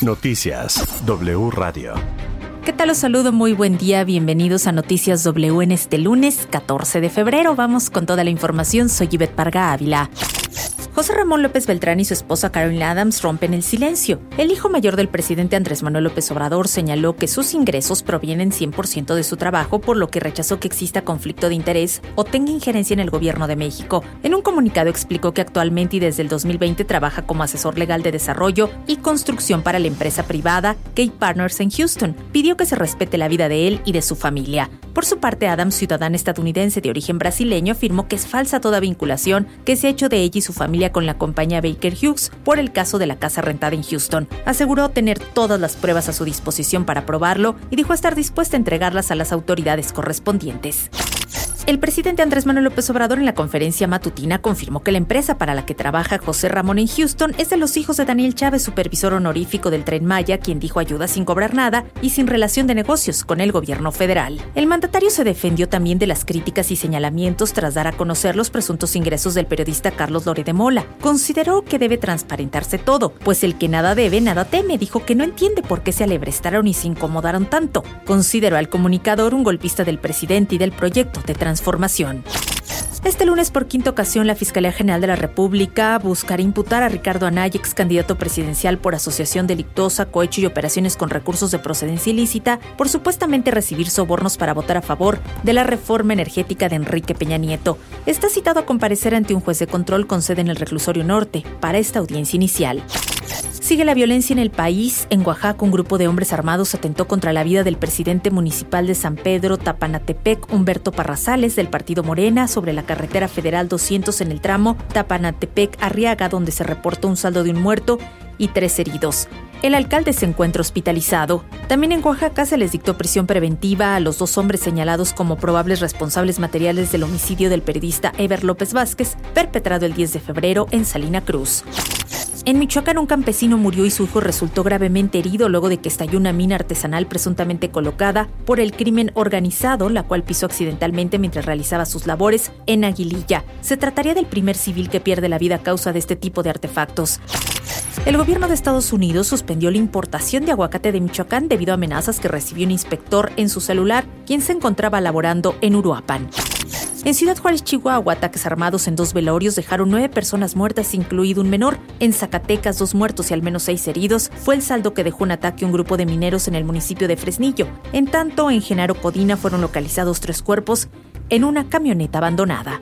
Noticias W Radio. ¿Qué tal? Los saludo, muy buen día, bienvenidos a Noticias W en este lunes 14 de febrero. Vamos con toda la información, soy Yvette Parga Ávila. José Ramón López Beltrán y su esposa Carolyn Adams rompen el silencio. El hijo mayor del presidente Andrés Manuel López Obrador señaló que sus ingresos provienen 100% de su trabajo, por lo que rechazó que exista conflicto de interés o tenga injerencia en el gobierno de México. En un comunicado explicó que actualmente y desde el 2020 trabaja como asesor legal de desarrollo y construcción para la empresa privada Kate Partners en Houston. Pidió que se respete la vida de él y de su familia. Por su parte, Adams, ciudadana estadounidense de origen brasileño, afirmó que es falsa toda vinculación que se ha hecho de ella y su familia con la compañía Baker Hughes por el caso de la casa rentada en Houston. Aseguró tener todas las pruebas a su disposición para probarlo y dijo estar dispuesta a entregarlas a las autoridades correspondientes. El presidente Andrés Manuel López Obrador en la conferencia matutina confirmó que la empresa para la que trabaja José Ramón en Houston es de los hijos de Daniel Chávez, supervisor honorífico del Tren Maya, quien dijo ayuda sin cobrar nada y sin relación de negocios con el gobierno federal. El mandatario se defendió también de las críticas y señalamientos tras dar a conocer los presuntos ingresos del periodista Carlos Lore de Mola. Consideró que debe transparentarse todo, pues el que nada debe, nada teme. Dijo que no entiende por qué se alebrestaron y se incomodaron tanto. Consideró al comunicador un golpista del presidente y del proyecto de transformación transformación. Este lunes, por quinta ocasión, la Fiscalía General de la República buscará imputar a Ricardo Anaya, ex candidato presidencial por asociación delictosa, cohecho y operaciones con recursos de procedencia ilícita, por supuestamente recibir sobornos para votar a favor de la reforma energética de Enrique Peña Nieto. Está citado a comparecer ante un juez de control con sede en el reclusorio norte para esta audiencia inicial. Sigue la violencia en el país. En Oaxaca, un grupo de hombres armados atentó contra la vida del presidente municipal de San Pedro, Tapanatepec, Humberto Parrazales, del partido Morena, sobre la carretera federal 200 en el tramo Tapanatepec-Arriaga, donde se reportó un saldo de un muerto y tres heridos. El alcalde se encuentra hospitalizado. También en Oaxaca se les dictó prisión preventiva a los dos hombres señalados como probables responsables materiales del homicidio del periodista Ever López Vázquez, perpetrado el 10 de febrero en Salina Cruz. En Michoacán un campesino murió y su hijo resultó gravemente herido luego de que estalló una mina artesanal presuntamente colocada por el crimen organizado, la cual pisó accidentalmente mientras realizaba sus labores en Aguililla. Se trataría del primer civil que pierde la vida a causa de este tipo de artefactos. El gobierno de Estados Unidos suspendió la importación de aguacate de Michoacán debido a amenazas que recibió un inspector en su celular, quien se encontraba laborando en Uruapan. En Ciudad Juárez, Chihuahua, ataques armados en dos velorios dejaron nueve personas muertas, incluido un menor. En Zacatecas, dos muertos y al menos seis heridos fue el saldo que dejó un ataque a un grupo de mineros en el municipio de Fresnillo. En tanto, en Genaro Codina fueron localizados tres cuerpos en una camioneta abandonada.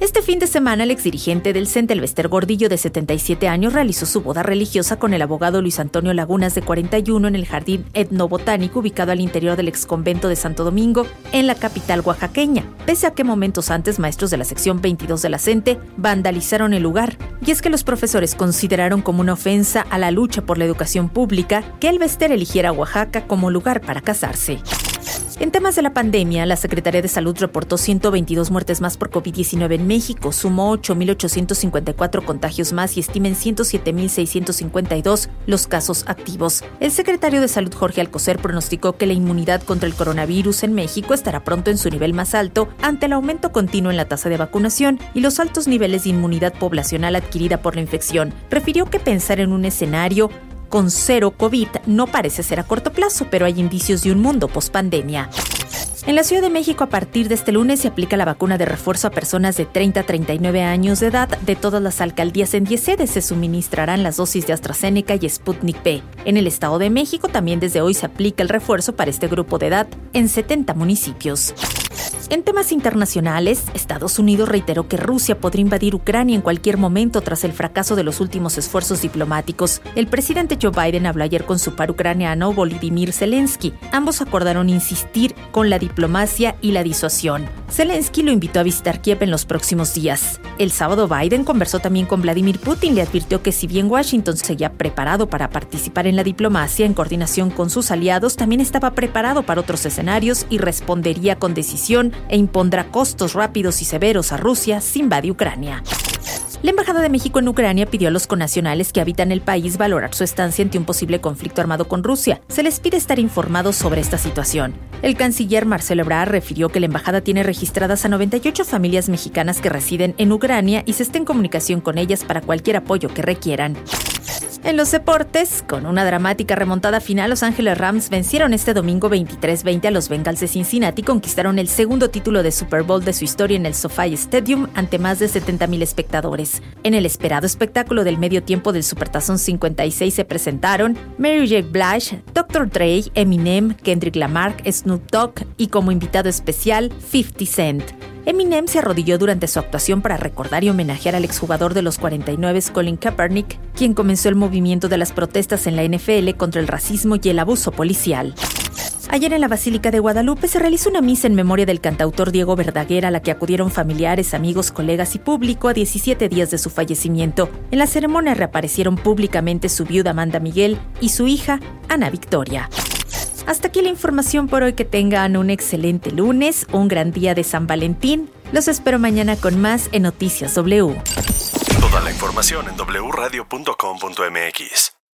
Este fin de semana, el exdirigente del CENTE, Elvester Gordillo, de 77 años, realizó su boda religiosa con el abogado Luis Antonio Lagunas, de 41, en el Jardín Etnobotánico, ubicado al interior del exconvento de Santo Domingo, en la capital oaxaqueña, pese a que momentos antes maestros de la sección 22 de la CENTE vandalizaron el lugar. Y es que los profesores consideraron como una ofensa a la lucha por la educación pública que Elvester eligiera Oaxaca como lugar para casarse. En temas de la pandemia, la Secretaría de Salud reportó 122 muertes más por COVID-19 en México, sumó 8.854 contagios más y estima en 107.652 los casos activos. El secretario de Salud Jorge Alcocer pronosticó que la inmunidad contra el coronavirus en México estará pronto en su nivel más alto ante el aumento continuo en la tasa de vacunación y los altos niveles de inmunidad poblacional adquirida por la infección. Refirió que pensar en un escenario con cero COVID no parece ser a corto plazo, pero hay indicios de un mundo post-pandemia. En la Ciudad de México, a partir de este lunes, se aplica la vacuna de refuerzo a personas de 30 a 39 años de edad. De todas las alcaldías en 10 sedes se suministrarán las dosis de AstraZeneca y Sputnik V. En el Estado de México, también desde hoy se aplica el refuerzo para este grupo de edad en 70 municipios. En temas internacionales, Estados Unidos reiteró que Rusia podría invadir Ucrania en cualquier momento tras el fracaso de los últimos esfuerzos diplomáticos. El presidente Joe Biden habló ayer con su par ucraniano Volodymyr Zelensky. Ambos acordaron insistir con la diplomacia y la disuasión. Zelensky lo invitó a visitar Kiev en los próximos días. El sábado Biden conversó también con Vladimir Putin y le advirtió que si bien Washington seguía preparado para participar en la diplomacia en coordinación con sus aliados, también estaba preparado para otros escenarios y respondería con decisión e impondrá costos rápidos y severos a Rusia si invade Ucrania. La Embajada de México en Ucrania pidió a los conacionales que habitan el país valorar su estancia ante un posible conflicto armado con Rusia. Se les pide estar informados sobre esta situación. El canciller Marcelo Ebrard refirió que la embajada tiene registradas a 98 familias mexicanas que residen en Ucrania y se está en comunicación con ellas para cualquier apoyo que requieran. En los deportes, con una dramática remontada final, Los Ángeles Rams vencieron este domingo 23-20 a los Bengals de Cincinnati y conquistaron el segundo título de Super Bowl de su historia en el SoFi Stadium ante más de 70.000 espectadores. En el esperado espectáculo del medio tiempo del Supertazón 56 se presentaron Mary J. Blige, Dr. Dre, Eminem, Kendrick Lamar, Snoop Dogg y como invitado especial 50 Cent. Eminem se arrodilló durante su actuación para recordar y homenajear al exjugador de los 49 Colin Kaepernick, quien comenzó el movimiento de las protestas en la NFL contra el racismo y el abuso policial. Ayer en la Basílica de Guadalupe se realizó una misa en memoria del cantautor Diego Verdaguer a la que acudieron familiares, amigos, colegas y público a 17 días de su fallecimiento. En la ceremonia reaparecieron públicamente su viuda Amanda Miguel y su hija Ana Victoria. Hasta aquí la información por hoy. Que tengan un excelente lunes, un gran día de San Valentín. Los espero mañana con más en Noticias W. Toda la información en wradio.com.mx.